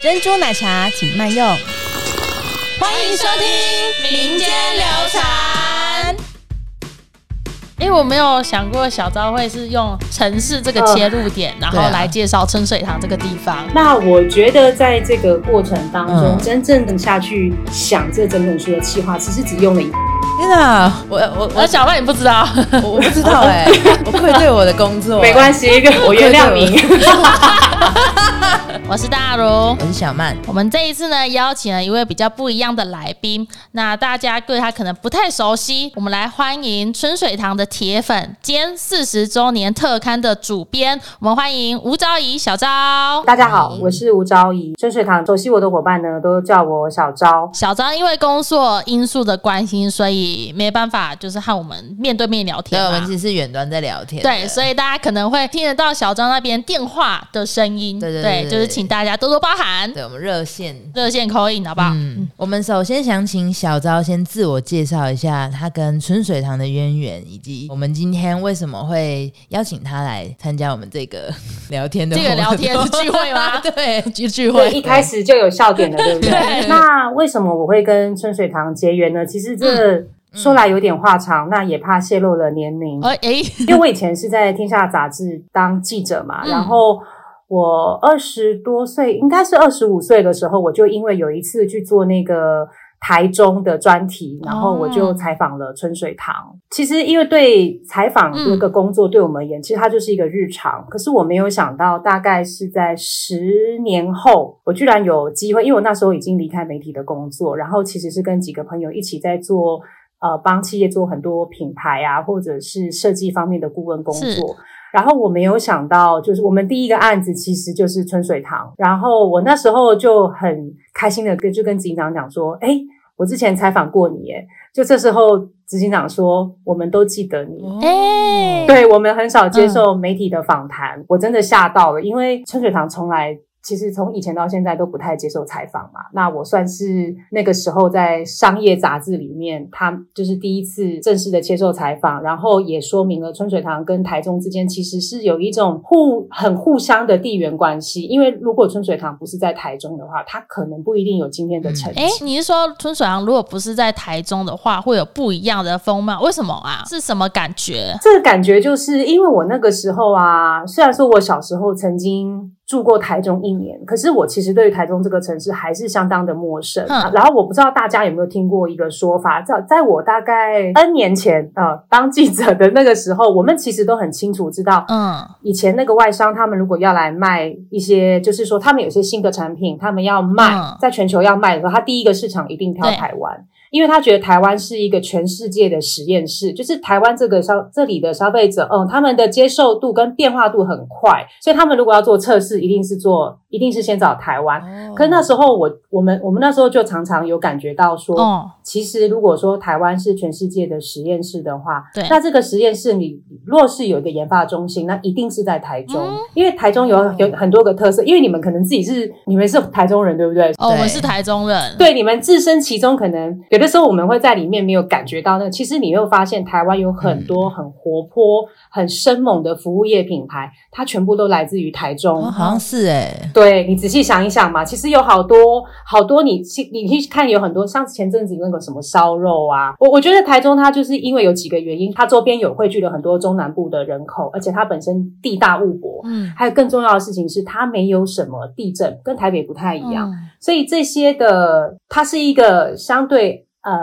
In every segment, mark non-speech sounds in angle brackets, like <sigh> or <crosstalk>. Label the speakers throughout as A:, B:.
A: 珍珠奶茶请慢用。
B: 欢迎收听民间流传。
C: 因为我没有想过小昭会是用城市这个切入点，然后来介绍春水堂这个地方。
D: 那我觉得在这个过程当中，
E: 嗯
D: 真正的下去想这整本书的企划，其实只用了一
E: 天哪，我我
C: 我小曼你不知道，
E: 我我不知道哎、<laughs> 我愧对我的工作。
D: 没关系，我原谅你。<laughs>
C: 我是大如。
E: 我是小曼，
C: 我们这一次呢，邀请了一位比较不一样的来宾，那大家对他可能不太熟悉，我们来欢迎春水堂的铁粉兼四十周年特刊的主编，我们欢迎吴昭仪小昭。
D: 大家好，我是吴昭仪。春水堂熟悉我的伙伴呢，都叫我小昭。
C: 小昭因为工作因素的关系，所以没办法就是和我们面对面聊，天对
E: 我们。其实是远端在聊天。
C: 对，所以大家可能会听得到小张那边电话的声音。
E: 对对对对
C: 就是请大家多多包涵，
E: 对我们热线。
C: 热线口音好不好？
E: 嗯，我们首先想请小昭先自我介绍一下他跟春水堂的渊源，以及我们今天为什么会邀请他来参加我们这个 <laughs> 聊天的
C: 这个聊天聚会吗？<laughs>
E: 对，
C: 聚聚，会。
D: 一开始就有笑点了，对不对？
C: 对
D: 那为什么我会跟春水堂结缘呢？其实这说来有点话长，那也怕泄露了年龄。因为我以前是在天下杂志当记者嘛，
C: 嗯
D: 然后我二十多岁，应该是二十五岁的时候，我就因为有一次去做那个台中的专题，然后我就采访了春水堂。其实因为对采访这个工作对我们而言，其实它就是一个日常。可是我没有想到，大概是在十年后，我居然有机会，因为我那时候已经离开媒体的工作，然后其实是跟几个朋友一起在做。呃，帮企业做很多品牌啊，或者是设计方面的顾问工作。然后我没有想到，就是我们第一个案子其实就是春水堂。然后我那时候就很开心的跟就跟执行长讲说，哎，我之前采访过你，耶。就这时候执行长说，我们都记得你。
C: 哎
D: 对我们很少接受媒体的访谈，我真的吓到了，因为春水堂从来。其实从以前到现在都不太接受采访嘛，那我算是那个时候在商业杂志里面，他就是第一次正式的接受采访，然后也说明了春水堂跟台中之间其实是有一种互很互相的地缘关系，因为如果春水堂不是在台中的话，它可能不一定有今天的成绩。
C: 哎，你是说春水堂如果不是在台中的话，会有不一样的风貌？为什么啊？是什么感觉？
D: 这个感觉就是因为我那个时候啊，虽然说我小时候曾经住过台中一年，可是我其实对于台中这个城市还是相当的陌生。
C: 嗯
D: 然后我不知道大家有没有听过一个说法，在在我大概 N 年前呃当记者的那个时候，我们其实都很清楚知道，
C: 嗯，
D: 以前那个外商他们如果要来卖一些，就是说他们有些新的产品，他们要卖、
C: 嗯
D: 在全球要卖的时候，他第一个市场一定挑台湾。因为他觉得台湾是一个全世界的实验室，就是台湾这个消这里的消费者，嗯，他们的接受度跟变化度很快，所以他们如果要做测试，一定是做，一定是先找台湾。
E: 哦。
D: 可是那时候我我们我们那时候就常常有感觉到说，
C: 哦，
D: 其实如果说台湾是全世界的实验室的话，
C: 对。
D: 那这个实验室你若是有一个研发中心，那一定是在台中，
C: 嗯。
D: 因为台中有有很多个特色，因为你们可能自己是你们是台中人，对不对？
C: 哦，我们是台中人，
D: 对，你们置身其中，可能有的时候我们会在里面没有感觉到那个，其实你会发现台湾有很多很活泼、很生猛的服务业品牌，它全部都来自于台中。
E: 哦，好像是哎，
D: 对你仔细想一想嘛，其实有好多好多你去你去看有很多，像前阵子那个什么烧肉啊，我我觉得台中它就是因为有几个原因，它周边有汇聚了很多中南部的人口，而且它本身地大物博，
C: 嗯，
D: 还有更重要的事情是它没有什么地震，跟台北不太一样，
C: 嗯
D: 所以这些的它是一个相对。呃，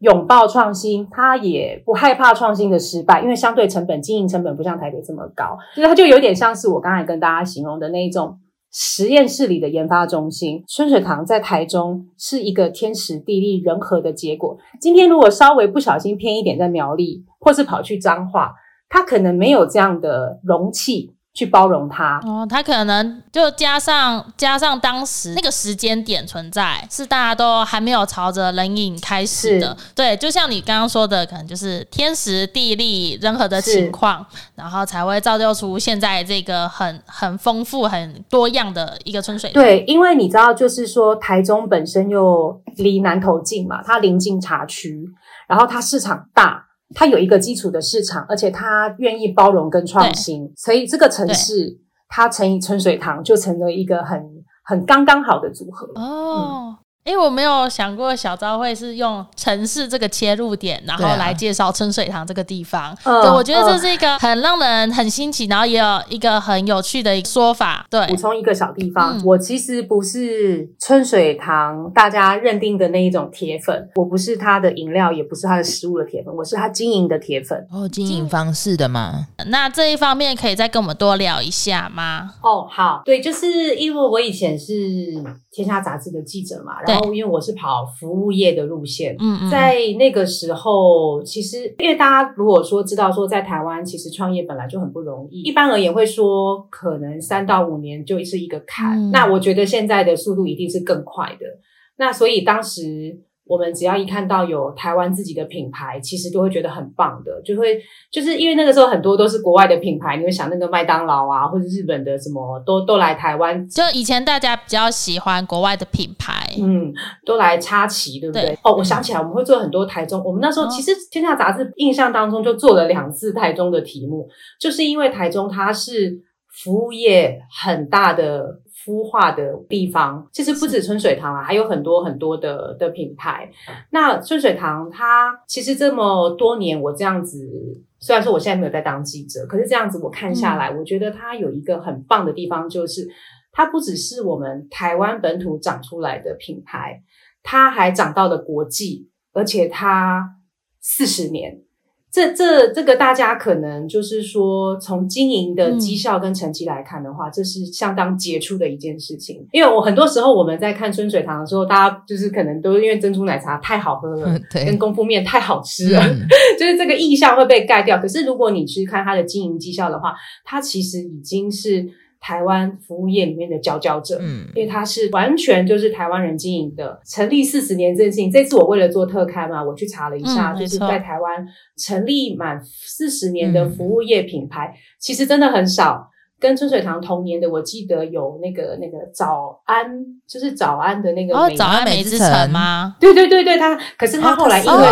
D: 拥抱创新，它也不害怕创新的失败，因为相对成本、经营成本不像台北这么高，就是它就有点像是我刚才跟大家形容的那一种实验室里的研发中心。春水堂在台中是一个天时地利人和的结果。今天如果稍微不小心偏一点在苗栗，或是跑去彰化，它可能没有这样的容器去包容他。
C: 哦，他可能就加上加上当时那个时间点存在，是大家都还没有朝着冷饮开始的。对，就像你刚刚说的，可能就是天时地利任何的情况，然后才会造就出现在这个很很丰富、很多样的一个春水。
D: 对，因为你知道，就是说台中本身又离南投近嘛，它临近茶区，然后它市场大，它有一个基础的市场，而且它愿意包容跟创新，所以这个城市它乘以春水堂就成了一个很很刚刚好的组合。
C: 哦。哎，我没有想过小昭会是用城市这个切入点，然后来介绍春水堂这个地方。对，我觉得这是一个很让人很新奇，然后也有一个很有趣的说法。对，
D: 补充一个小地方，我其实不是春水堂大家认定的那一种铁粉，我不是他的饮料，也不是他的食物的铁粉，我是他经营的铁粉。
E: 哦，经营方式的吗？
C: 那这一方面可以再跟我们多聊一下吗？
D: 哦，好，对，就是因为我以前是天下杂志的记者嘛。然后，因为我是跑服务业的路线，嗯嗯，在那个时候，其实因为大家如果说知道说在台湾，其实创业本来就很不容易，一般而言会说可能三到五年就是一个坎。那我觉得现在的速度一定是更快的。那所以当时。我们只要一看到有台湾自己的品牌，其实都会觉得很棒的，就会就是因为那个时候很多都是国外的品牌，你会想那个麦当劳啊，或者日本的什么都都来台湾。
C: 就以前大家比较喜欢国外的品牌，
D: 嗯，都来插旗，对不对？哦，我想起来，我们会做很多台中。我们那时候其实《天下杂志》印象当中就做了两次台中的题目，就是因为台中它是服务业很大的。孵化的地方其实不止春水堂啊，还有很多很多的的品牌。那春水堂它其实这么多年，我这样子虽然说我现在没有在当记者，可是这样子我看下来，我觉得它有一个很棒的地方，就是它不只是我们台湾本土长出来的品牌，它还长到了国际，而且它四十年。这这这个大家可能就是说，从经营的绩效跟成绩来看的话，这是相当杰出的一件事情。因为我很多时候我们在看春水堂的时候，大家就是可能都因为珍珠奶茶太好喝了，跟功夫面太好吃了，<laughs> 就是这个印象会被盖掉。可是如果你去看它的经营绩效的话，它其实已经是。台湾服务业里面的佼佼者，嗯，因为他是完全就是台湾人经营的，成立四十年这件事情。这次我为了做特刊嘛，我去查了一下，就是在台湾成立满四十年的服务业品牌，其实真的很少。跟春水堂同年的，我记得有那个那个早安，就是早安的那个
C: 早安美之城吗？
D: 对对对对，他可是他后来因为。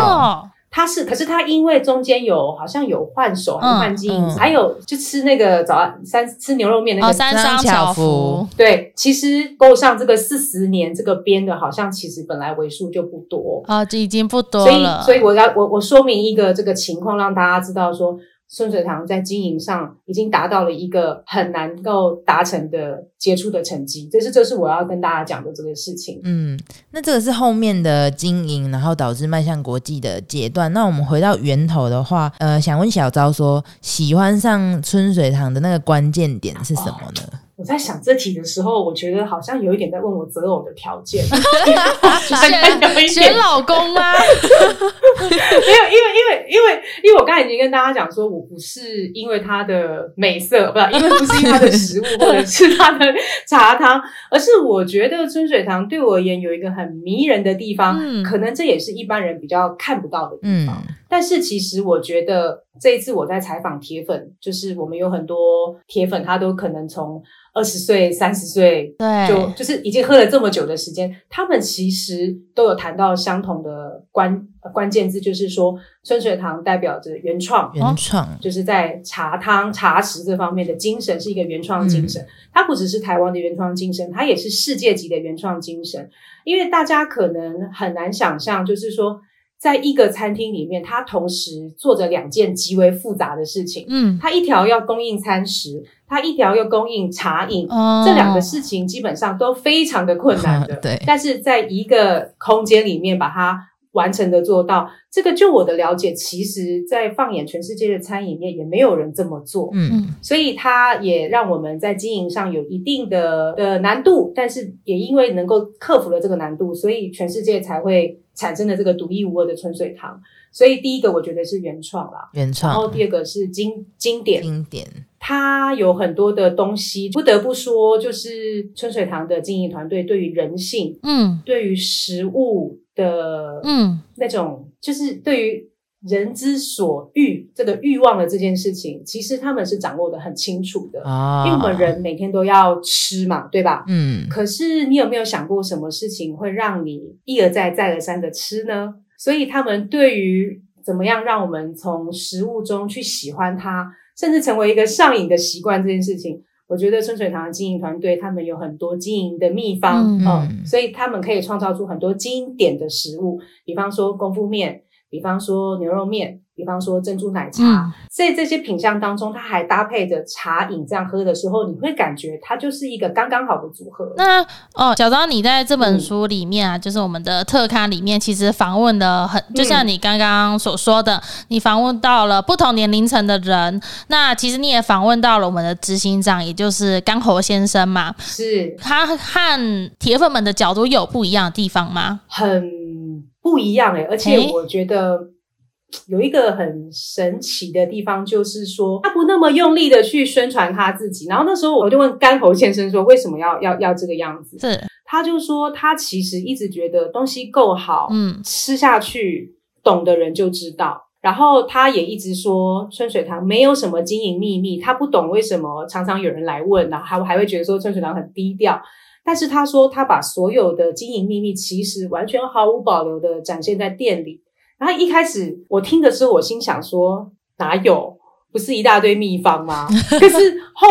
D: 他是，可是他因为中间有好像有换手，还是换经营，还有就吃那个早安三吃牛肉面那个
C: 三商巧福，
D: 对，其实够上这个四十年这个编的，好像其实本来为数就不多
C: 啊，这已经不多
D: 了。所以，所以我要我我说明一个这个情况，让大家知道说。春水堂在经营上已经达到了一个很难够达成的杰出的成绩，这是这是我要跟大家讲的这个事情。
E: 嗯，那这个是后面的经营，然后导致迈向国际的阶段。那我们回到源头的话，呃，想问小昭说，喜欢上春水堂的那个关键点是什么呢？
D: 我在想这题的时候，我觉得好像有一点在问我择偶的条件，<laughs> <laughs>
C: 选选老公吗？<laughs>
D: 没有，因为因为因为因为我刚才已经跟大家讲说，我不是因为他的美色，不是因为不是因为他的食物或者是他的茶汤，而是我觉得春水堂对我而言有一个很迷人的地方，可能这也是一般人比较看不到的地方。但是其实我觉得这一次我在采访铁粉，就是我们有很多铁粉，他都可能从二十岁、三十岁，
C: 对，
D: 就就是已经喝了这么久的时间，他们其实都有谈到相同的关关键字，就是说春水堂代表着原创，
E: 原创
D: 就是在茶汤茶食这方面的精神是一个原创精神，它不只是台湾的原创精神，它也是世界级的原创精神，因为大家可能很难想象，就是说。在一个餐厅里面，他同时做着两件极为复杂的事情。嗯，他一条要供应餐食，他一条要供应茶饮。哦，这两个事情基本上都非常的困难的。<laughs>
E: 对，
D: 但是在一个空间里面把它完成的做到，这个就我的了解，其实在放眼全世界的餐饮业也没有人这么做。嗯，所以它也让我们在经营上有一定的的难度，但是也因为能够克服了这个难度，所以全世界才会。产生了这个独一无二的春水堂，所以第一个我觉得是原创啦，
E: 原创。
D: 然后第二个是经经典，
E: 经典。
D: 它有很多的东西，不得不说，就是春水堂的经营团队对于人性，嗯，对于食物的，嗯，那种就是对于人之所欲这个欲望的这件事情，其实他们是掌握的很清楚的啊。因为我们人每天都要吃嘛，对吧？嗯。可是你有没有想过，什么事情会让你一而再、再而三的吃呢？所以他们对于怎么样让我们从食物中去喜欢它，甚至成为一个上瘾的习惯这件事情，我觉得春水堂的经营团队他们有很多经营的秘方，
C: 嗯
D: 嗯，所以他们可以创造出很多经典的食物，比方说功夫面，比方说牛肉面。比方说珍珠奶茶，
C: 嗯
D: 在这些品相当中，它还搭配着茶饮，这样喝的时候，你会感觉它就是一个刚刚好的组合。
C: 那哦，小张，你在这本书里面啊，就是我们的特刊里面，其实访问的很，就像你刚刚所说的，你访问到了不同年龄层的人。那其实你也访问到了我们的执行长，也就是干侯先生嘛。
D: 是
C: 他和铁粉们的角度有不一样的地方吗？
D: 很不一样诶、而且我觉得。有一个很神奇的地方，就是说他不那么用力的去宣传他自己。然后那时候我就问甘侯先生说，为什么要要要这个样子？
C: 是，
D: 他就说他其实一直觉得东西够好，
C: 嗯
D: 吃下去懂的人就知道。然后他也一直说春水堂没有什么经营秘密，他不懂为什么常常有人来问，然后还还会觉得说春水堂很低调。但是他说他把所有的经营秘密其实完全毫无保留的展现在店里。然后一开始我听的时候，我心想说哪有？不是一大堆秘方吗？<laughs> 可是后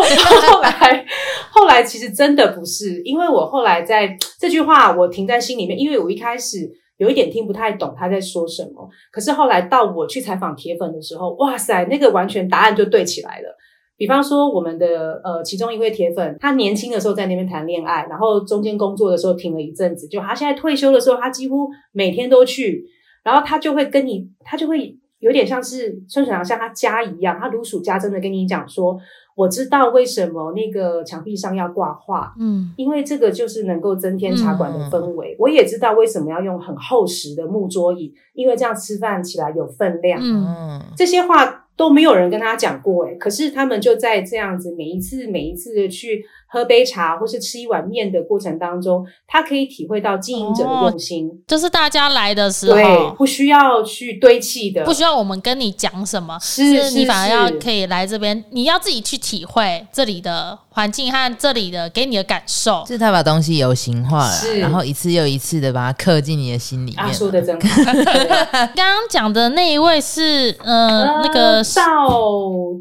D: 后来后来其实真的不是，因为我后来在这句话我停在心里面，因为我一开始有一点听不太懂他在说什么。可是后来到我去采访铁粉的时候，哇塞，那个完全答案就对起来了。比方说，我们的呃其中一位铁粉，他年轻的时候在那边谈恋爱，然后中间工作的时候停了一阵子，就他现在退休的时候，他几乎每天都去。然后他就会跟你，他就会有点像是孙水堂像他家一样，他如数家珍的跟你讲说，我知道为什么那个墙壁上要挂画，
C: 嗯
D: 因为这个就是能够增添茶馆的氛围。我也知道为什么要用很厚实的木桌椅，因为这样吃饭起来有分量。
C: 嗯
E: 嗯，
D: 这些话都没有人跟他讲过，诶可是他们就在这样子每一次每一次的去喝杯茶或是吃一碗面的过程当中，他可以体会到经营者的用心。
C: 就是大家来的时
D: 对，
C: 候。
D: 不需要去堆砌的，
C: 不需要我们跟你讲什么，
D: 是是
C: 你反而要可以来这边，你要自己去体会这里的环境和这里的给你的感受。
E: 是他把东西有形化了，
D: 是
E: 然后一次又一次的把它刻进你的心里面
D: 啊，说的真好。<laughs>
C: 刚刚讲的那一位是呃那个
D: 呃赵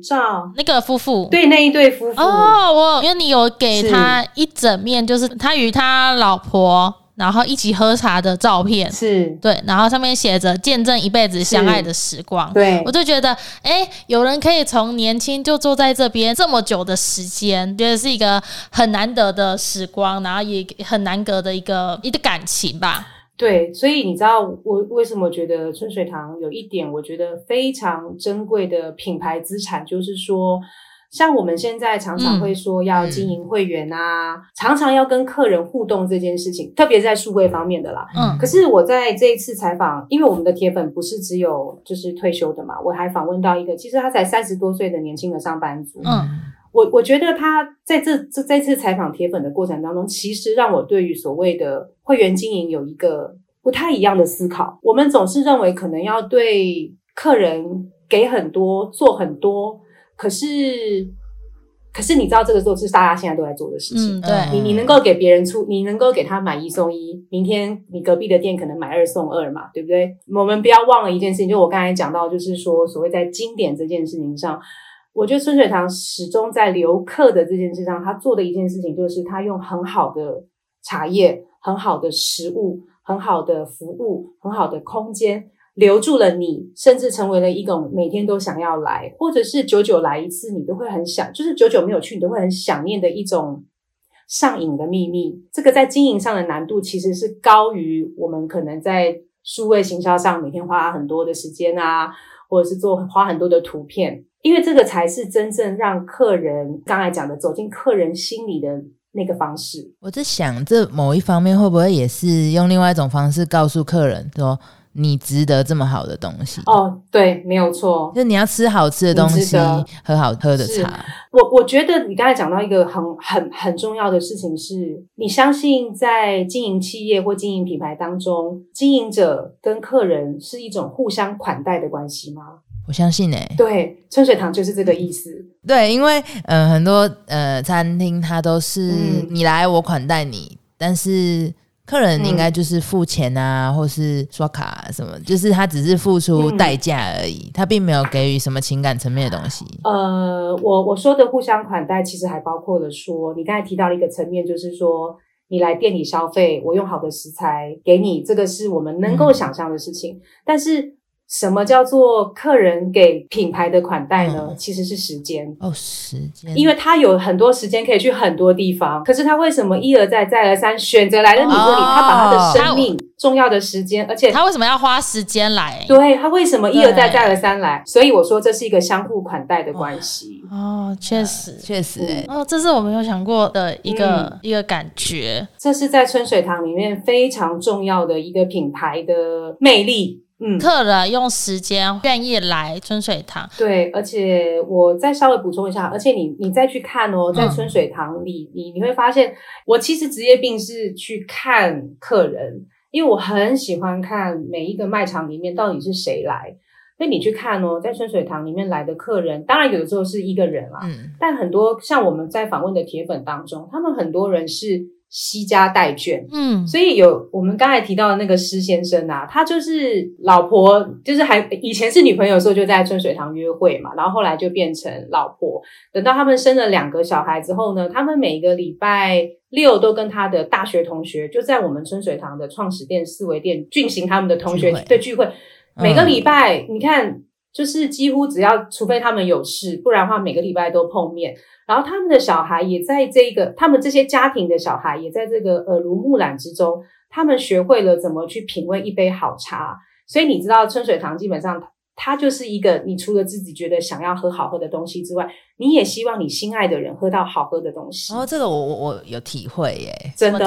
D: 赵，
C: 那个夫妇。
D: 对那一对夫妇，
C: 哦，我因为你有给他一整面，就是他与他老婆然后一起喝茶的照片，
D: 是，
C: 对，然后上面写着“见证一辈子相爱的时光”。
D: 对。
C: 我就觉得，哎，有人可以从年轻就坐在这边这么久的时间，觉得是一个很难得的时光，然后也很难得的一个一个感情吧。
D: 对，所以你知道我为什么觉得春水堂有一点我觉得非常珍贵的品牌资产，就是说，像我们现在常常会说要经营会员啊，常常要跟客人互动这件事情，特别在数位方面的啦。
C: 嗯
D: 可是我在这一次采访，因为我们的铁粉不是只有就是退休的嘛，我还访问到一个，其实他才三十多岁的年轻的上班族。
C: 嗯
D: 我我觉得他在这这这次采访铁粉的过程当中，其实让我对于所谓的会员经营有一个不太一样的思考。我们总是认为可能要对客人给很多，做很多，可是可是你知道这个都是大家现在都在做的事情。
C: 嗯，对，
D: 你你能够给别人出，你能够给他买一送一，明天你隔壁的店可能买二送二嘛，对不对？我们不要忘了一件事情，就我刚才讲到，就是说所谓在经典这件事情上，我觉得春水堂始终在留客的这件事上，他做的一件事情就是他用很好的茶叶、很好的食物、很好的服务、很好的空间。留住了你，甚至成为了一种每天都想要来，或者是久久来一次，你都会很想，就是久久没有去，你都会很想念的一种上瘾的秘密。这个在经营上的难度其实是高于我们可能在数位行销上每天花很多的时间啊，或者是做花很多的图片，因为这个才是真正让客人刚才讲的走进客人心里的那个方式。
E: 我在想，这某一方面会不会也是用另外一种方式告诉客人说，你值得这么好的东西？
D: 哦，对，没有错。
E: 就你要吃好吃的东西喝好喝的茶。
D: 我我觉得你刚才讲到一个很很很重要的事情是，你相信在经营企业或经营品牌当中，经营者跟客人是一种互相款待的关系吗？
E: 我相信哎、
D: 对，春水堂就是这个意思。
E: 对，因为呃很多呃餐厅它都是
D: 嗯
E: 你来我款待你，但是客人应该就是付钱啊，或是刷卡、啊、什么，就是他只是付出代价而已，他并没有给予什么情感层面的东西。
D: 呃，我我说的互相款待，其实还包括了说，你刚才提到了一个层面，就是说你来店里消费，我用好的食材给你，这个是我们能够想象的事情，但是。什么叫做客人给品牌的款待呢？
E: 嗯
D: 其实是时间。
E: 哦，时间，
D: 因为他有很多时间可以去很多地方，可是他为什么一而再再而三选择来了你这里？
E: 哦
D: 他把他的生命重要的时间，而且
C: 他为什么要花时间来？
D: 对他为什么一而再再而三来？所以我说这是一个相互款待的关系。
C: 哦，确实。
E: 确实、欸，
C: 哦，这是我没有想过的一个、
D: 嗯
C: 一个感觉。
D: 这是在春水堂里面非常重要的一个品牌的魅力。嗯，
C: 客人用时间愿意来春水堂，
D: 对，而且我再稍微补充一下，而且你你再去看哦，在春水堂里，你你会发现，我其实职业病是去看客人，因为我很喜欢看每一个卖场里面到底是谁来。所以你去看哦，在春水堂里面来的客人，当然有的时候是一个人啦，
E: 嗯，
D: 但很多像我们在访问的铁粉当中，他们很多人是惜家带眷，
C: 嗯，
D: 所以有我们刚才提到的那个施先生啊，他就是老婆，就是还以前是女朋友的时候就在春水堂约会嘛，然后后来就变成老婆。等到他们生了两个小孩之后呢，他们每个礼拜六都跟他的大学同学就在我们春水堂的创始店四维店进行他们的同学
E: 聚会
D: 对聚会。每个礼拜，你看，就是几乎只要，除非他们有事，不然的话，每个礼拜都碰面。然后他们的小孩也在这个，他们这些家庭的小孩也在这个耳濡目染之中，他们学会了怎么去品味一杯好茶。所以你知道，春水堂基本上它就是一个，你除了自己觉得想要喝好喝的东西之外，你也希望你心爱的人喝到好喝的东西。
E: 然后这个我我我有体会耶。
D: 真的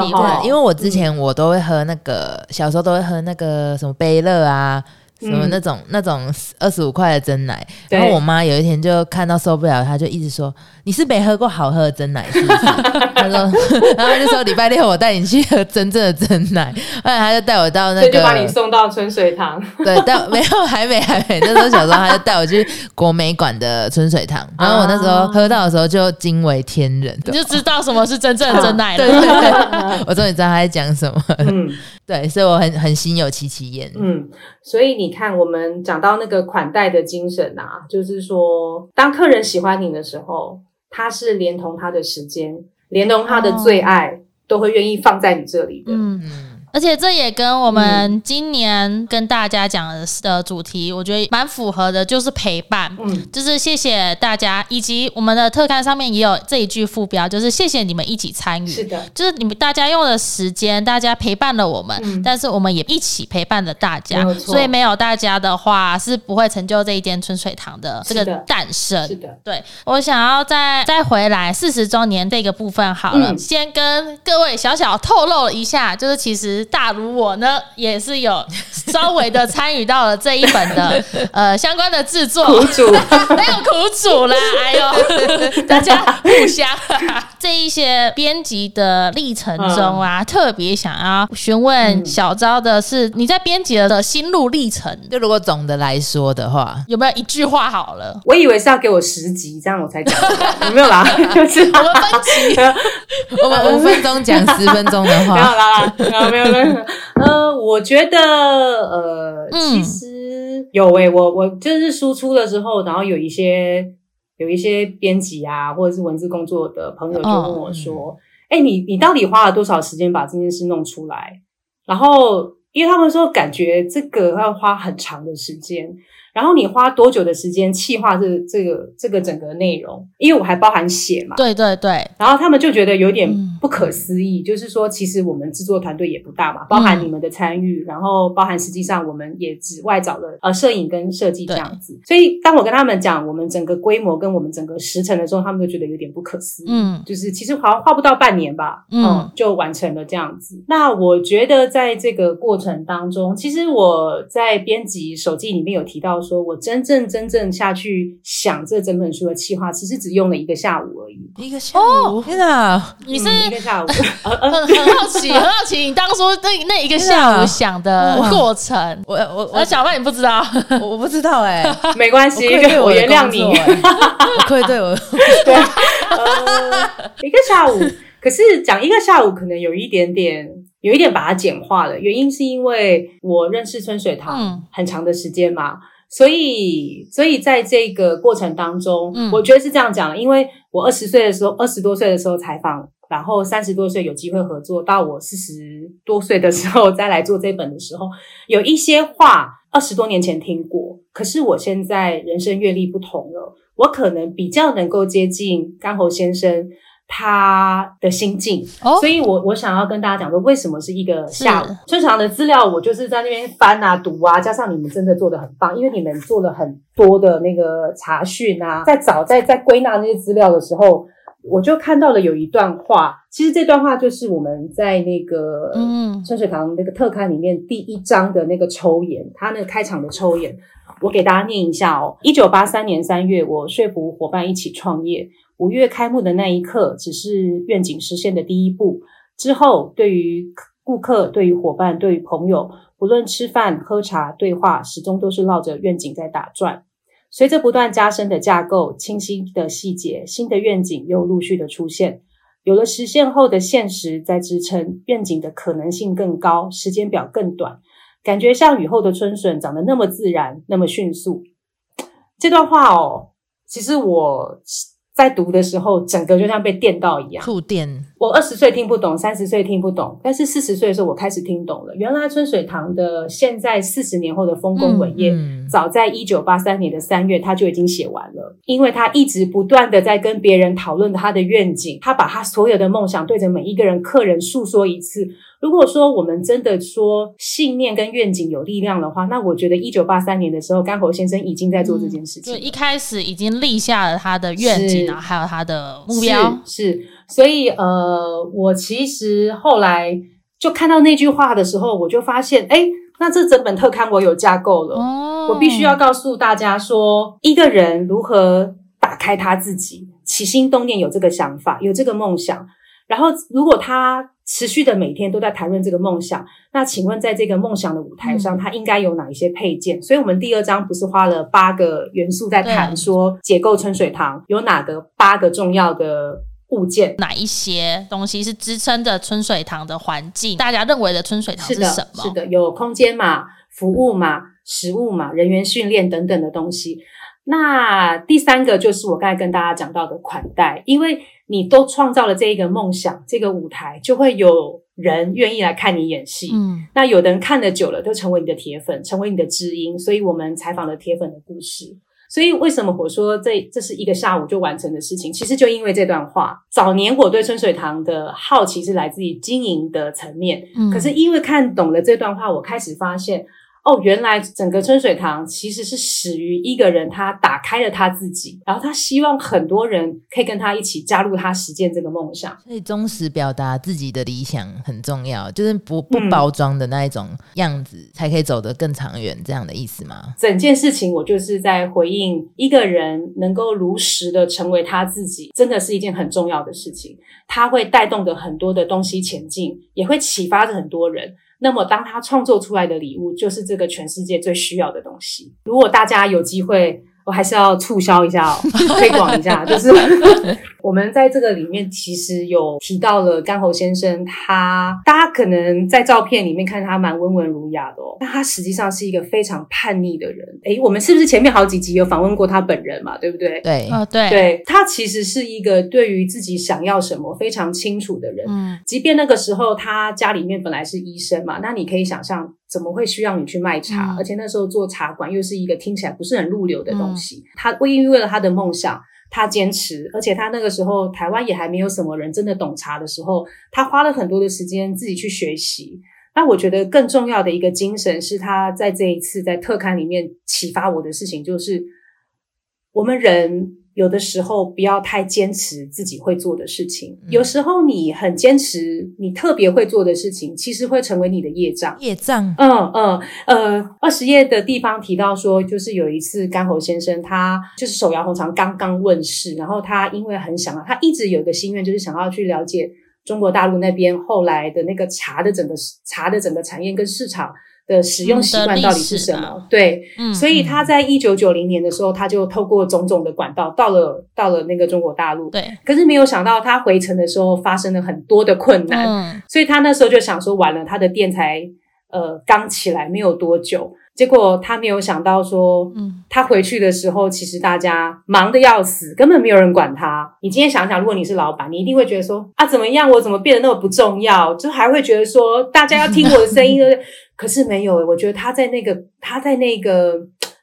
E: 因为我之前我都会喝那个，小时候都会喝那个什么杯乐啊，什么
D: 嗯
E: 那种、那种二十五块的真奶。然后我妈有一天就看到受不了，她就一直说：“你是没喝过好喝的真奶是不是？” <laughs> 她说，然后她就说礼拜六我带你去喝真正的真奶。后来她就带我到那个，
D: 所以就把你送到春水堂。
E: 对，但没有，还没，还没。那时候小时候，她就带我去国美馆的春水堂，然后我那时候喝到的时候就惊为天人，
C: 你就知道什么是真正的真奶
E: 对对
C: 了。
E: 对，<laughs> 我终于知道他在讲什么。
D: 嗯。
E: 对，所以我很很心有戚戚焉。
D: 嗯，所以你看，我们讲到那个款待的精神啊，就是说，当客人喜欢你的时候，他是连同他的时间，连同他的最爱，都会愿意放在你这里的。
C: 嗯，
E: 嗯，
C: 而且这也跟我们今年跟大家讲的的主题，我觉得蛮符合的，就是陪伴。
D: 嗯。
C: 就是谢谢大家，以及我们的特刊上面也有这一句副标，就是谢谢你们一起参与。
D: 是的，
C: 就是你们大家用的时间，大家陪伴了我们，
D: 嗯。
C: 但是我们也一起陪伴了大家所以没有大家的话，是不会成就这一间春水堂的这个诞生。
D: 是。的，
C: 对我想要再再回来四十周年这个部分好了，
D: 嗯。
C: 先跟各位小小透露了一下，就是其实大如我呢，也是有 <laughs> 稍微的参与到了这一本的 <laughs> 呃相关的制作，
D: 苦主。<laughs>
C: 没有苦主啦，哎呦，大家互相。这一些编辑的历程中啊，特别想要询问小昭的是，你在编辑的心路历程。
E: 就如果总的来说的话，
C: 有没有一句话好了？
D: 我以为是要给我十集，这样我才讲，有没有啦？就是
C: 我们分集。
E: 我们五分钟讲十分钟的
D: 没有
E: 话，
D: 啦，没有没有没有。<laughs> 呃，我觉得呃，
C: 嗯
D: 其实有诶、我我就是输出了之后，然后有一些有一些编辑啊，或者是文字工作的朋友就问我说：“哎、你你到底花了多少时间把这件事弄出来？”然后因为他们说感觉这个要花很长的时间。然后你花多久的时间企划这这个这个整个内容？因为我还包含写嘛，
C: 对对对，
D: 然后他们就觉得有点
C: 嗯
D: 不可思议，就是说，其实我们制作团队也不大嘛，包含你们的参与，然后包含实际上我们也只外找了呃摄影跟设计这样子。所以当我跟他们讲我们整个规模跟我们整个时程的时候，他们就觉得有点不可思议。
C: 嗯
D: 就是其实好像花不到半年吧，
C: 嗯
D: 嗯，就完成了这样子。那我觉得在这个过程当中，其实我在编辑手记里面有提到说，我真正真正下去想这整本书的企划，其实只用了一个下午而已。
E: 一个下午，天哪！
C: 你是
D: 嗯一个下午，
C: 很 <laughs> 很好奇，很好奇你当初那那一个下午想的过程。
E: 我我
C: 呃，
E: 我。
C: 小曼你不知道，
E: 我我不知道哎，
D: 没关系，
E: 我
D: 原谅你。
E: 工作哎。我愧对我，
D: 对，呃，一个下午，可是讲一个下午可能有一点点有一点把它简化了。原因是因为我认识春水堂很长的时间嘛，所以所以在这个过程当中，嗯我觉得是这样讲，因为我二十岁的时候，二十多岁的时候采访，然后三十多岁有机会合作，到我四十多岁的时候再来做这本的时候，有一些话二十多年前听过，可是我现在人生阅历不同了，我可能比较能够接近甘侯先生。他的心境，所以我我想要跟大家讲说，为什么是一个下午？正常的资料我就是在那边翻啊、读啊，加上你们真的做的很棒，因为你们做了很多的那个查询啊，在找在在归纳那些资料的时候，我就看到了有一段话，其实这段话就是我们在那个嗯春水堂那个特刊里面第一章的那个抽言，他那个开场的抽言，我给大家念一下哦。一九八三年三月，我说服伙伴一起创业。五月开幕的那一刻，只是愿景实现的第一步。之后，对于顾客、对于伙伴、对于朋友，不论吃饭、喝茶、对话，始终都是绕着愿景在打转。随着不断加深的架构、清晰的细节，新的愿景又陆续的出现。有了实现后的现实在支撑，愿景的可能性更高，时间表更短，感觉像雨后的春笋，长得那么自然，那么迅速。这段话哦，其实我。在读的时候，整个就像被电到一样，
E: 触电。
D: 我二十岁听不懂，三十岁听不懂，但是四十岁的时候，我开始听懂了。原来春水堂的现在四十年后的丰功伟业，早在一九八三年的三月，他就已经写完了。因为他一直不断的在跟别人讨论他的愿景，他把他所有的梦想对着每一个人客人诉说一次。如果说我们真的说信念跟愿景有力量的话，那我觉得一九八三年的时候，甘侯先生已经在做这件事情。
C: 就一开始已经立下了他的愿景啊，还有他的目标。
D: 是，所以呃，我其实后来就看到那句话的时候，我就发现，哎，那这整本特刊我有架构了。哦，我必须要告诉大家说，一个人如何打开他自己，起心动念有这个想法，有这个梦想，然后如果他。持续的每天都在谈论这个梦想，那请问在这个梦想的舞台上，它应该有哪一些配件？所以，我们第二章不是花了八个元素在谈说解构春水堂有哪个八个重要的物件？
C: 哪一些东西是支撑着春水堂的环境？大家认为的春水堂是什么？
D: 是的，有空间嘛，服务嘛，食物嘛，人员训练等等的东西。那第三个就是我刚才跟大家讲到的款待，因为。你都创造了这一个梦想，这个舞台就会有人愿意来看你演戏。嗯，那有的人看的久了，就成为你的铁粉，成为你的知音。所以我们采访了铁粉的故事。所以为什么我说这这是一个下午就完成的事情？其实就因为这段话。早年我对春水堂的好奇是来自于经营的层面，嗯，可是因为看懂了这段话，我开始发现。哦，原来整个春水堂其实是始于一个人，他打开了他自己，然后他希望很多人可以跟他一起加入他实践这个梦想。
E: 所以忠实表达自己的理想很重要，就是不不包装的那一种样子，才可以走得更长远，这样的意思吗？
D: 整件事情我就是在回应一个人能够如实的成为他自己，真的是一件很重要的事情。他会带动着很多的东西前进，也会启发着很多人。那么，当他创作出来的礼物，就是这个全世界最需要的东西。如果大家有机会，我还是要促销一下，<laughs> 哦推广一下，就是。我们在这个里面其实有提到了甘侯先生，他大家可能在照片里面看他蛮温文儒雅的哦，但他实际上是一个非常叛逆的人。诶，我们是不是前面好几集有访问过他本人嘛？对不对？
E: 对，
C: 啊，对，
D: 对他其实是一个对于自己想要什么非常清楚的人。嗯，即便那个时候他家里面本来是医生嘛，那你可以想象怎么会需要你去卖茶？而且那时候做茶馆又是一个听起来不是很入流的东西。他为因为了他的梦想。他坚持，而且他那个时候台湾也还没有什么人真的懂茶的时候，他花了很多的时间自己去学习。那我觉得更重要的一个精神是他在这一次在特刊里面启发我的事情，就是我们人。有的时候不要太坚持自己会做的事情，有时候你很坚持你特别会做的事情，其实会成为你的业障。
E: 业障，
D: 嗯嗯呃，二十页的地方提到说，就是有一次甘侯先生他就是手摇红肠刚刚问世，然后他因为很想要，他一直有一个心愿，就是想要去了解中国大陆那边后来的那个茶的整个茶的整个产业跟市场。的使用习惯到底是什么？对，
C: 嗯
D: 所以他在一九九零年的时候，他就透过种种的管道到了到了那个中国大陆。
C: 对，
D: 可是没有想到他回程的时候发生了很多的困难，
C: 嗯
D: 所以他那时候就想说，完了，他的店才呃刚起来没有多久，结果他没有想到说，
C: 嗯
D: 他回去的时候，其实大家忙得要死，根本没有人管他。你今天想想，如果你是老板，你一定会觉得说啊，怎么样，我怎么变得那么不重要？就还会觉得说，大家要听我的声音。<laughs> 可是没有，我觉得他在那个他在那个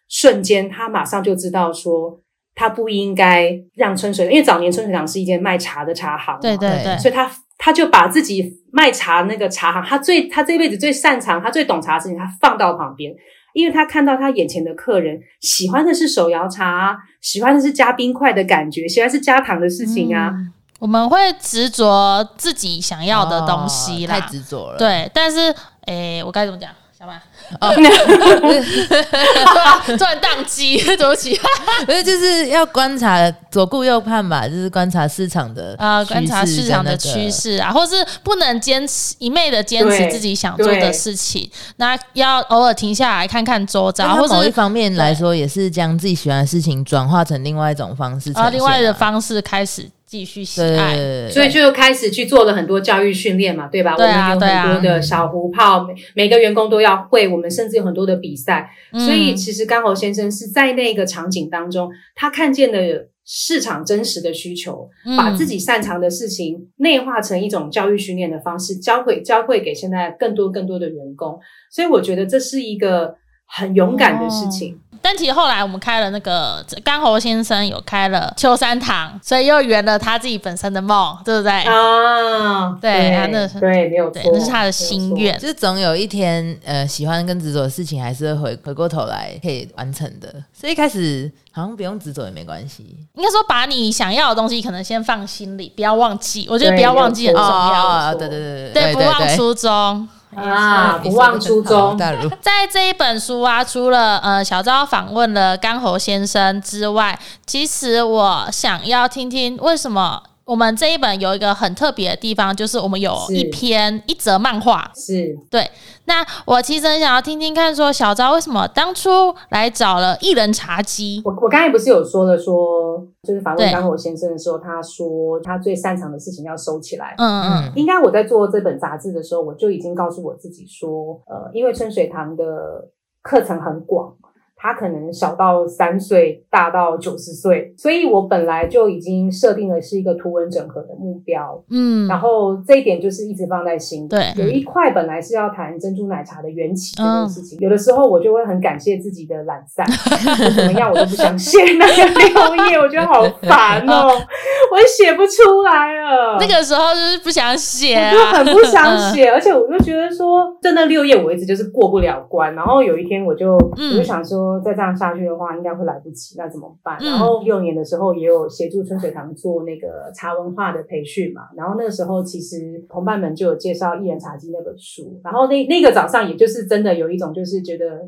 D: 瞬间，他马上就知道说。他不应该让春水，因为早年春水堂是一间卖茶的茶行，
E: 对
C: 对对对，
D: 所以他他就把自己卖茶那个茶行，他最他这辈子最擅长，他最懂茶的事情，他放到旁边，因为他看到他眼前的客人喜欢的是手摇茶，喜欢的是加冰块的感觉，喜欢是加糖的事情啊。
C: 嗯我们会执着自己想要的东西啦，
E: 哦太执着了。，
C: 对，但是诶，我该怎么讲？小马，
E: 哦 <laughs>
C: 突然宕机，<laughs> 对不起。<laughs>
E: 不是就是要观察左顾右盼吧，就是观察市场的
C: 啊，观察市场的趋势啊，或是不能坚持一昧的坚持自己想做的事情，那要偶尔停下来看看周遭，或
E: 者某一方面来说，也是将自己喜欢的事情转化成另外一种方式啊。
C: 另外的方式开始继续喜爱。
D: 所以就开始去做了很多教育训练嘛，对吧？
C: 对啊
D: 我们有很多的小壶泡，每每个员工都要会。我们甚至有很多的比赛，
C: 嗯
D: 所以其实刚好先生是在那个场景当中，他看见的市场真实的需求，
C: 嗯
D: 把自己擅长的事情内化成一种教育训练的方式，教会教会给现在更多更多的员工。所以我觉得这是一个很勇敢的事情。
C: 但其实后来我们开了那个干侯先生有开了秋山堂，所以又圆了他自己本身的梦，对不对？
D: 啊，
C: 对他那
D: 对没有错
C: 对，，那是他的心愿。
E: 就是总有一天，呃，喜欢跟执着的事情还是会回回过头来可以完成的。所以一开始好像不用执着也没关系。
C: 应该说把你想要的东西可能先放心里，不要忘记。我觉得不要忘记很重要。
E: 哦，
D: 错
E: 对对对
C: 对，
E: 对，
C: 不忘初衷。
D: 啊，不忘初衷。<laughs>
C: 在这一本书啊，除了呃小昭访问了干侯先生之外，其实我想要听听为什么我们这一本有一个很特别的地方，就是我们有一篇一则漫画。
D: 是
C: 对，那我其实很想要听听看，说小昭为什么当初来找了艺人茶几？
D: 我我刚才不是有说了说，就是访问
C: 对
D: 刚火先生的时候，他说他最擅长的事情要收起来。
C: 嗯嗯
E: 嗯
D: 应该我在做这本杂志的时候，我就已经告诉我自己说，呃，因为春水堂的课程很广，它可能小到三岁，大到九十岁，所以我本来就已经设定了是一个图文整合的目标。
C: 嗯，
D: 然后这一点就是一直放在心。
C: 对
D: 有一块本来是要谈珍珠奶茶的缘起这件
C: 嗯
D: 事情，有的时候我就会很感谢自己的懒散，我怎么样我都不想写那个六页，我觉得好烦哦，我写不出来了。
C: 那个时候就是不想写、啊，
D: 我就很不想写，而且我就觉得说，在那六页我一直就是过不了关。然后有一天我就、
C: 嗯
D: 我就想说，再这样下去的话，应该会来不及，那怎么办？
C: 嗯
D: 然后六年的时候也有协助春水堂做那个茶文化的培训嘛。然后那个时候其实同伴们就有介绍《一人茶几》那本书。然后那那个早上也就是真的有一种就是觉得。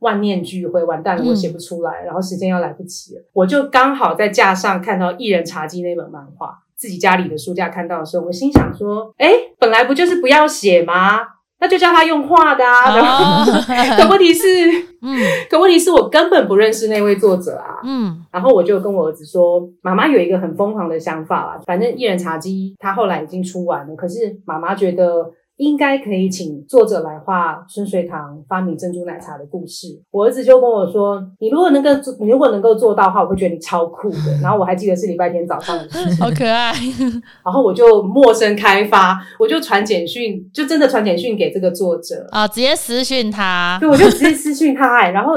D: 万念俱灰，完蛋了，
C: 嗯
D: 我写不出来，然后时间要来不及了，我就刚好在架上看到《一人茶几》那本漫画，自己家里的书架看到的时候，我心想说，哎，本来不就是不要写吗？那就叫他用画的啊。然后，<laughs> 可问题是，
C: 嗯
D: 可问题是我根本不认识那位作者啊。
C: 嗯
D: 然后我就跟我儿子说，妈妈有一个很疯狂的想法啦，反正《一人茶几》他后来已经出完了，可是妈妈觉得。应该可以请作者来画春水堂发明珍珠奶茶的故事。我儿子就跟我说：“你如果能够做，你如果能够做到的话，我会觉得你超酷的。<laughs> ”然后我还记得是礼拜天早上的事情。<laughs>
C: 好可爱，<laughs>
D: 然后我就陌生开发，我就传简讯，就真的传简讯给这个作者，
C: 啊！直接私讯他
D: 对，我就直接私讯他、哎，然后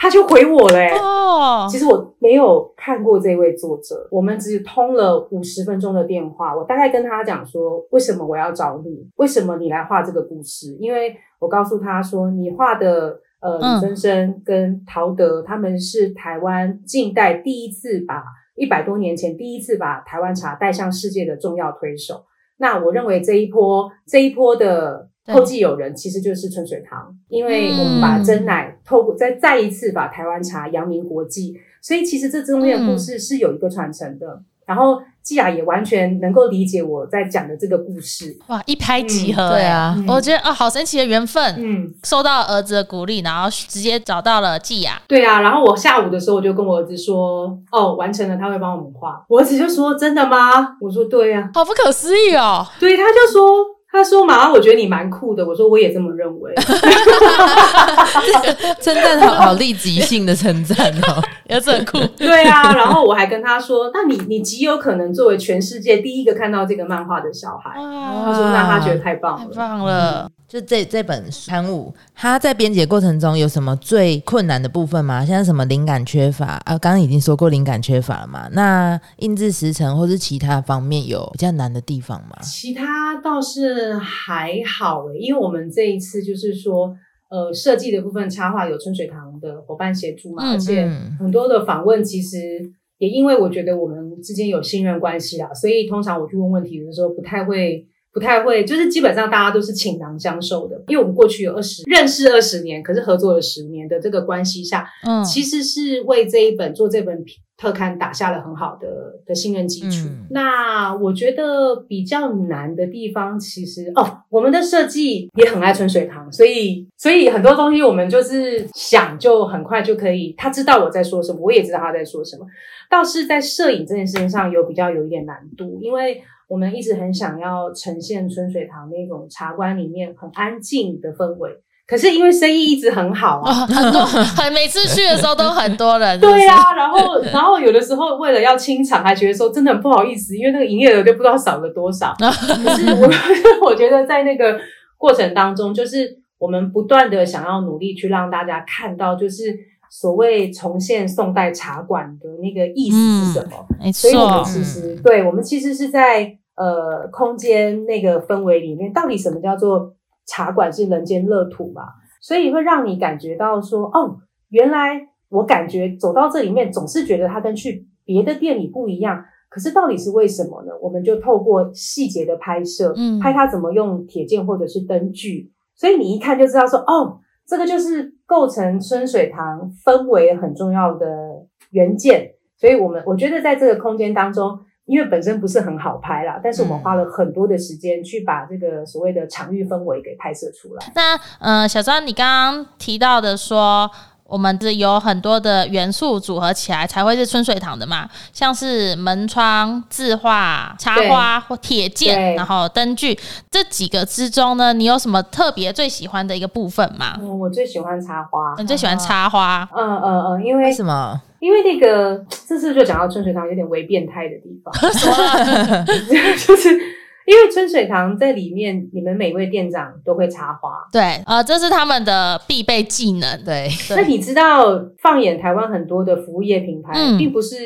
D: 他就回我了、哎
C: 哦
D: 其，实我没有看过这位作者，我们只通了五十分钟的电话。我大概跟他讲说，为什么我要找你，为什么你来画这个故事？因为我告诉他说，你画的呃
C: 嗯
D: 李春生跟陶德，他们是台湾近代第一次把一百多年前第一次把台湾茶带向世界的重要推手。那我认为这一波这一波的
C: 对
D: 后继有人其实就是春水堂，因为我们把
C: 嗯
D: 真奶透过再再一次把台湾茶扬名国际，所以其实这中间的故事是有一个传承的。然后季雅也完全能够理解我在讲的这个故事。
C: 哇，一拍即合、
E: 对啊
C: 欸我觉得啊、好神奇的缘分。
D: 嗯，
C: 受到儿子的鼓励，然后直接找到了季雅。
D: 对啊。然后我下午的时候，我就跟我儿子说：“哦，完成了，他会帮我们画。”我儿子就说：“真的吗？”我说：“对呀、
C: 好不可思议哦！
D: 对，他就说。他说：“妈妈，我觉得你蛮酷的。”我说：“我也这么认为。<laughs>
E: 称赞好好立即性的称赞哦。<laughs>
C: 也是很酷，”
D: 对啊，然后我还跟他说：“那你你极有可能作为全世界第一个看到这个漫画的小孩。”他
C: 哇，
D: 说：“那他觉得太棒
C: 太。”棒了！
E: 就这这本刊物，它在编辑过程中有什么最困难的部分吗？像是什么灵感缺乏啊？刚刚已经说过灵感缺乏了嘛？那印制时程或是其他方面有比较难的地方吗？
D: 其他倒是还好诶，因为我们这一次就是说，呃，设计的部分插画有春水堂的伙伴协助嘛，
C: 嗯
D: 而且
E: 嗯
D: 很多的访问其实也因为我觉得我们之间有信任关系啦，所以通常我去问问题的时候不太会。不太会，就是基本上大家都是倾囊相授的，因为我们过去有二十认识二十年，可是合作了十年的这个关系下，
C: 嗯，
D: 其实是为这一本做这本特刊打下了很好的的信任基础。
E: 嗯
D: 那我觉得比较难的地方，其实哦，我们的设计也很爱春水堂，所以所以很多东西我们就是想就很快就可以，他知道我在说什么，我也知道他在说什么。倒是在摄影这件事情上有比较有一点难度，因为我们一直很想要呈现春水堂那种茶馆里面很安静的氛围。可是因为生意一直很好啊，<laughs>
C: 哦，很多，很每次去的时候都很多人，<laughs> 是不是
D: 对啊，然后然后有的时候为了要清场，还觉得说真的很不好意思，因为那个营业额就不知道少了多少。<laughs> 可是我我觉得在那个过程当中，就是我们不断的想要努力去让大家看到，就是所谓重现宋代茶馆的那个意思是什么。
C: 没
D: 所以我们，其实、对我们其实是在呃空间那个氛围里面，到底什么叫做茶馆是人间乐土嘛？所以会让你感觉到说，哦，原来我感觉走到这里面，总是觉得它跟去别的店里不一样。可是到底是为什么呢？我们就透过细节的拍摄，
C: 嗯
D: 拍它怎么用铁件或者是灯具，所以你一看就知道说，哦，这个就是构成春水堂氛围很重要的元件。所以我们我觉得在这个空间当中，因为本身不是很好拍啦，但是我们
E: 嗯
D: 花了很多的时间去把这个所谓的场域氛围给拍摄出来。
C: 那呃，小张，你刚刚提到的说。我们是有很多的元素组合起来才会是春水堂的嘛，像是门窗、字画、插花或铁件，
D: 对
C: 然后灯具这几个之中呢，你有什么特别最喜欢的一个部分吗？
D: 嗯，我最喜欢插花。
C: 你最喜欢插花？
D: 嗯嗯嗯，因为
E: 为什么？
D: 因为那个这次就讲到春水堂有点微变态的地方？<laughs> 就是因为春水堂在里面，你们每位店长都会插花。
C: 对，呃，这是他们的必备技能。
E: 对，
D: 那你知道，放眼台湾很多的服务业品牌，
C: 嗯
D: 并不是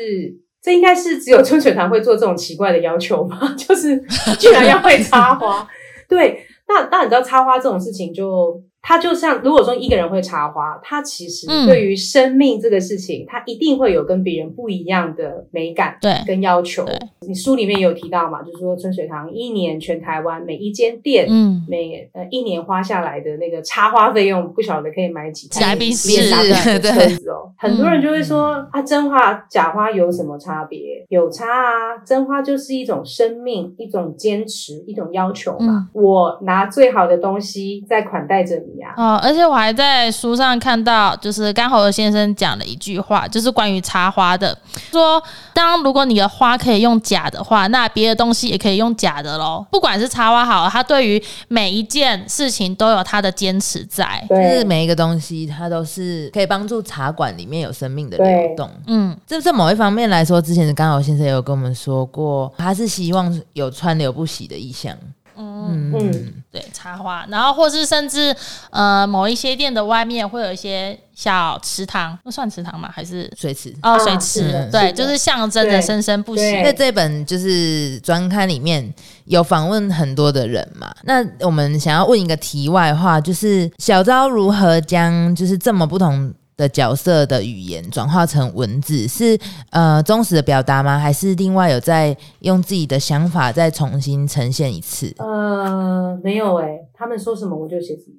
D: 这应该是只有春水堂会做这种奇怪的要求吧？<laughs> 就是居然要会插花。对，那那你知道插花这种事情就。它就像，如果说一个人会插花，他其实
C: 嗯
D: 对于生命这个事情，他一定会有跟别人不一样的美感
C: 对
D: 跟要求。你书里面有提到嘛，就是说春水堂一年全台湾每一间店，
C: 嗯，
D: 每呃一年花下来的那个插花费用，不晓得可以买几台
C: 台币是
D: B M W 的 <laughs> 车子哦。很多人就会说、啊，真花假花有什么差别？有差啊，真花就是一种生命，一种坚持，一种要求嘛。我拿最好的东西在款待着你啊。
C: 哦，而且我还在书上看到，就是刚好先生讲了一句话，就是关于插花的，说当如果你的花可以用假的话，那别的东西也可以用假的喽。不管是插花好了，他对于每一件事情都有他的坚持在。
E: 就是每一个东西，它都是可以帮助茶馆里面有生命的流动。
C: 嗯，
E: 这在某一方面来说，之前的刚好先生也有跟我们说过，他是希望有川流不息的意向。嗯
D: 嗯
C: 对，插花，然后或是甚至呃某一些店的外面会有一些小池塘，那算池塘吗？还是
E: 水池。
C: 哦水池？对，
D: 的
C: 就是象征着生生不息。
D: 对
E: 在这本就是专刊里面有访问很多的人嘛，那我们想要问一个题外话，就是小昭如何将就是这么不同的角色的语言转化成文字，是呃忠实的表达吗？还是另外有在用自己的想法再重新呈现一次？
D: 呃，没有诶、他们说什么我就写什么。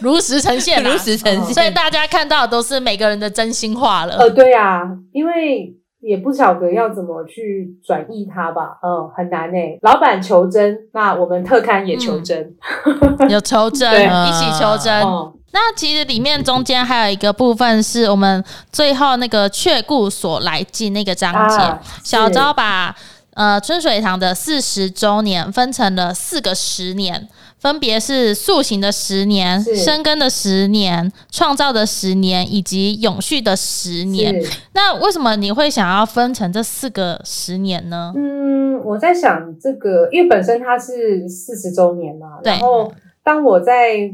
C: 如实呈现，
E: 如实呈现
C: 所以大家看到的都是每个人的真心话了。
D: 呃，对啊，因为也不晓得要怎么去转译它吧，嗯，很难诶。老板求真，那我们特刊也求真，
C: 有求真，<laughs> 一起求真。
D: 嗯，
C: 那其实里面中间还有一个部分是我们最后那个却故所来记那个章节，
D: 啊
C: 小昭把呃春水堂的四十周年分成了四个十年。分别是塑形的十年、生根的十年、创造的十年以及永续的十年。那为什么你会想要分成这四个十年呢？
D: 嗯，我在想这个，因为本身它是四十周年嘛，
C: 对
D: 然后当我在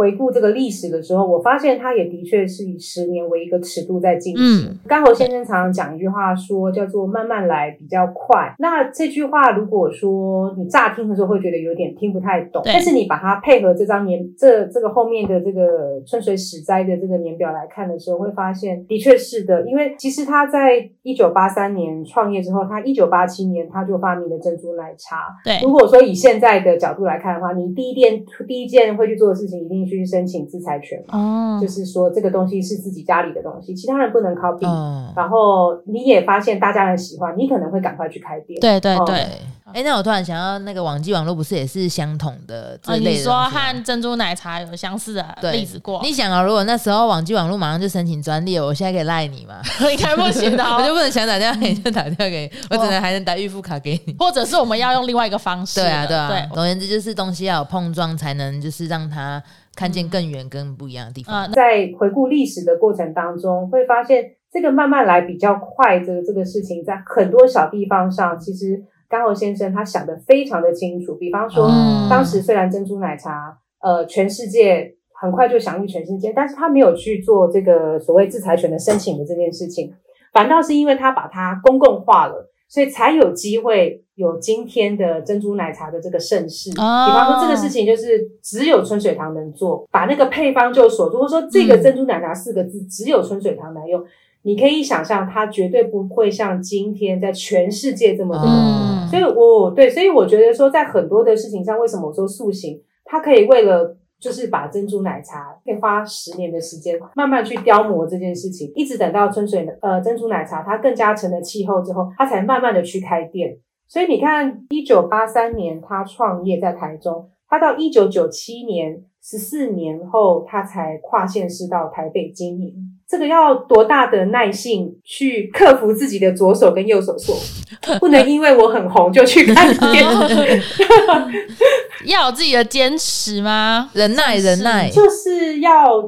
D: 回顾这个历史的时候，我发现它也的确是以十年为一个尺度在进行。
C: 嗯
D: 刚侯先生常常讲一句话说，叫做“慢慢来比较快”。那这句话如果说你乍听的时候会觉得有点听不太懂，但是你把它配合这张年这这个后面的这个春水史灾的这个年表来看的时候，会发现的确是的，因为其实他在一九八三年创业之后，他一九八七年他就发明了珍珠奶茶。
C: 对，
D: 如果说以现在的角度来看的话，你第一件第一件会去做的事情，一定去申请制裁权嘛，
C: 哦
D: 就，是说这个东西是自己家里的东西，其他人不能 copy。
E: 哦，
D: 然后你也发现大家很喜欢，你可能会赶快去开店。哦
C: 对对对。
E: 对，哎，那我突然想到，那个网际网络不是也是相同的这
C: 哦，
E: 类的
C: 你说和珍珠奶茶有相似的
E: 对
C: 例子过？
E: 你想啊，如果那时候网际网络马上就申请专利了，我现在可以赖你吗？<laughs>
C: 应该不行的 <laughs>
E: 我就
C: 哦，
E: 不能想打电话给你就打电话给你，我只能还能打预付卡给你。
C: 或者是我们要用另外一个方式。
E: 对啊，对啊。
C: 对，
E: 总而言之，就是东西要有碰撞，才能就是让它看见更远、更不一样的地方。
C: 呃，
D: 在回顾历史的过程当中，会发现这个慢慢来比较快的这个事情，在很多小地方上，其实刚侯先生他想的非常的清楚。比方说，
C: 嗯
D: 当时虽然珍珠奶茶呃全世界很快就享誉全世界，但是他没有去做这个所谓制裁权的申请的这件事情，反倒是因为他把它公共化了。所以才有机会有今天的珍珠奶茶的这个盛世。
C: 哦
D: 比方说，这个事情就是只有春水堂能做，把那个配方就锁住。或者说，这个珍珠奶茶四个字只有春水堂能用，你可以想象，它绝对不会像今天在全世界这么的所以我对，所以我觉得说，在很多的事情上，为什么我说塑形，它可以为了就是把珍珠奶茶可以花十年的时间慢慢去雕磨这件事情，一直等到春水呃珍珠奶茶它更加成了气候之后，它才慢慢的去开店。所以你看，一九八三年他创业在台中，他到一九九七年十四年后，他才跨县市到台北经营。这个要多大的耐性去克服自己的左手跟右手错，<laughs> 不能因为我很红就去开店。<laughs>
C: 要有自己的坚持吗？
E: 忍耐，忍耐，
D: 就是要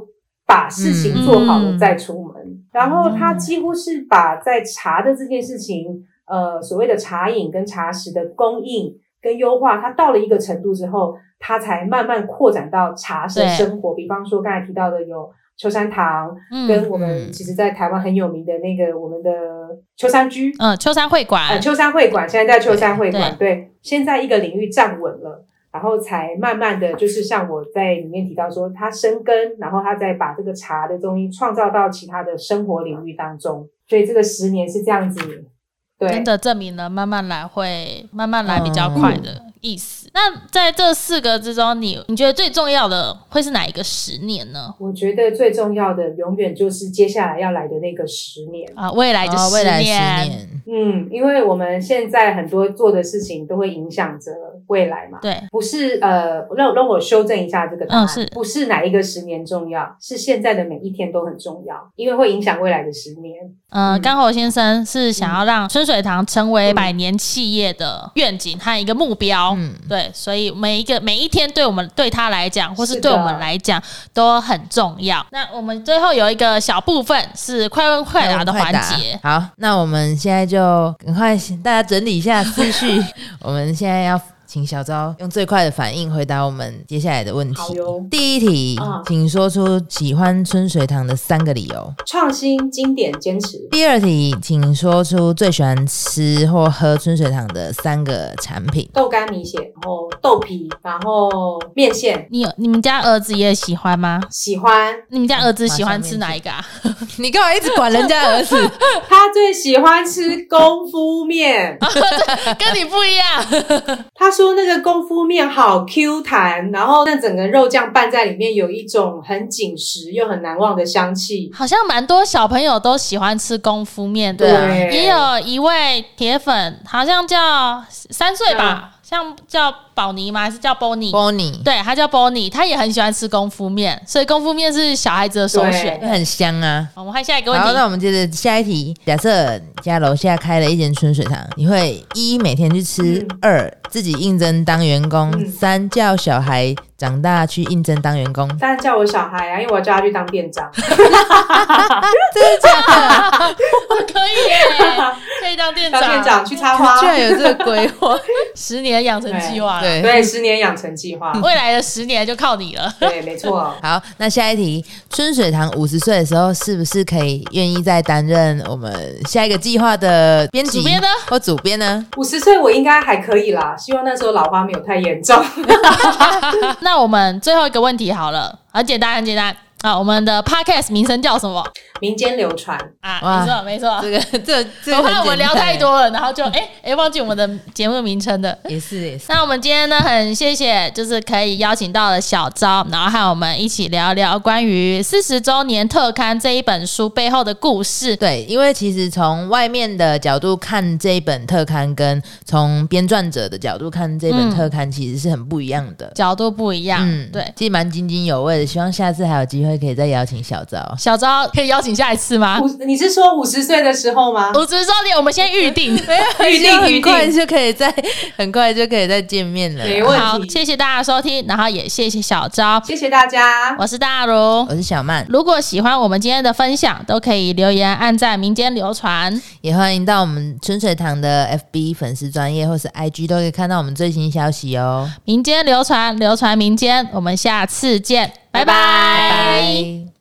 D: 把事情做好了再出门。然后他几乎是把在茶的这件事情，呃，所谓的茶饮跟茶食的供应跟优化，它到了一个程度之后，它才慢慢扩展到茶食的生活。比方说刚才提到的有秋山堂，
C: 嗯
D: 跟我们
E: 嗯
D: 其实在台湾很有名的那个我们的秋山居。
C: 嗯，秋山会馆
D: 呃，，秋山会馆现在在秋山会馆，对，先在一个领域站稳了，然后才慢慢的就是像我在里面提到说，他生根，然后他再把这个茶的东西创造到其他的生活领域当中，所以这个十年是这样子，对，
C: 真的证明了慢慢来会慢慢来比较快的意思。那在这四个之中，你你觉得最重要的会是哪一个十年呢？
D: 我觉得最重要的永远就是接下来要来的那个十年。
C: 啊，未来的
E: 哦，
C: 十
E: 未来十
C: 年，
D: 嗯，因为我们现在很多做的事情都会影响着未来嘛。
C: 对，
D: 不是呃，让让我修正一下这个答案，
C: 嗯是
D: 不是哪一个十年重要，是现在的每一天都很重要，因为会影响未来的十年。
C: 呃，
D: 嗯
C: 刚侯先生是想要让春水堂成为百年企业的愿景和一个目标。
E: 嗯，
C: 对，所以每一个每一天对我们对他来讲，或是对我们来讲都很重要。那我们最后有一个小部分是快问快答的环节。
E: 好，那我们现在就赶快大家整理一下思绪，<laughs> 我们现在要请小昭用最快的反应回答我们接下来的问题。
D: 好哟，
E: 第一题，
D: 嗯
E: 请说出喜欢春水堂的三个理由。
D: 创新、经典、坚持。
E: 第二题，请说出最喜欢吃或喝春水堂的三个产品。
D: 豆干米血，然后豆皮，然后面线，
C: 你有你们家儿子也喜欢吗？
D: 喜欢。
C: 你们家儿子喜欢吃哪一个啊？<laughs>
E: 你干嘛一直管人家儿子？<laughs>
D: 他最喜欢吃功夫面，<laughs>
C: 跟你不一样。
D: 他说说那个功夫面好 Q 弹，然后那整个肉酱拌在里面，有一种很紧实又很难忘的香气。
C: 好像蛮多小朋友都喜欢吃功夫面，对啊。也有一位铁粉，好像叫三岁吧。像叫宝妮吗？还是叫 Bonnie？Bonnie，对，他叫 Bonnie，他也很喜欢吃功夫面，所以功夫面是小孩子的首选，
E: 很香啊。
C: 我们看下一个问题。
E: 好，那我们接着下一题。假设家楼下开了一间春水堂，你会一每天去吃，二自己应征当员工，三叫小孩长大去应征当员工。<laughs>
D: 当然叫我小孩啊，因为我要叫他去当店长。<laughs> 真
C: 的假的？可以耶，可以当店长，
D: 当店长去插花，
E: 居然有这个规划，<laughs>
C: 十年。养成计划，
E: 对
D: 对，十年养成计划，
C: 未来的十年就靠你了。
D: 对，没错。
E: 好，那下一题，春水堂五十岁的时候，是不是可以愿意再担任我们下一个计划的编辑
C: 呢？
E: 或主编呢？
D: 五十岁我应该还可以啦，希望那时候老花没有太严重。
C: 那那我们最后一个问题好了，很简单，很简单。啊，我们的 podcast 名称叫什么？
D: 民间流传
C: 啊，没错没错，
E: 这个这这
C: 我怕我们聊太多了，然后就哎哎忘记我们的节目名称的，
E: 也是也是。
C: 那我们今天呢，很谢谢，就是可以邀请到了小昭，然后和我们一起聊聊关于四十周年特刊这一本书背后的故事。
E: 对，因为其实从外面的角度看这一本特刊，跟从编撰者的角度看这本特刊，其实是很不一样的，
C: 角度不一样。嗯，对，
E: 其实蛮津津有味的。希望下次还有机会。可以再邀请小昭，
C: 小昭可以邀请下一次吗？
D: 五，你是说五十岁的时候吗？
C: 五十周年，我们先预定，<laughs>
D: 预定，
E: 很快就可以再，<laughs> 很快就可以再见面了。
D: 没问题。
C: 好，谢谢大家收听，然后也谢谢小昭，
D: 谢谢大家。
C: 我是大如，
E: 我是小曼。
C: 如果喜欢我们今天的分享，都可以留言、按在民间流传，
E: 也欢迎到我们春水堂的 FB 粉丝专业或是 IG 都可以看到我们最新消息哦。
C: 民间流传，流传民间，我们下次见。拜拜。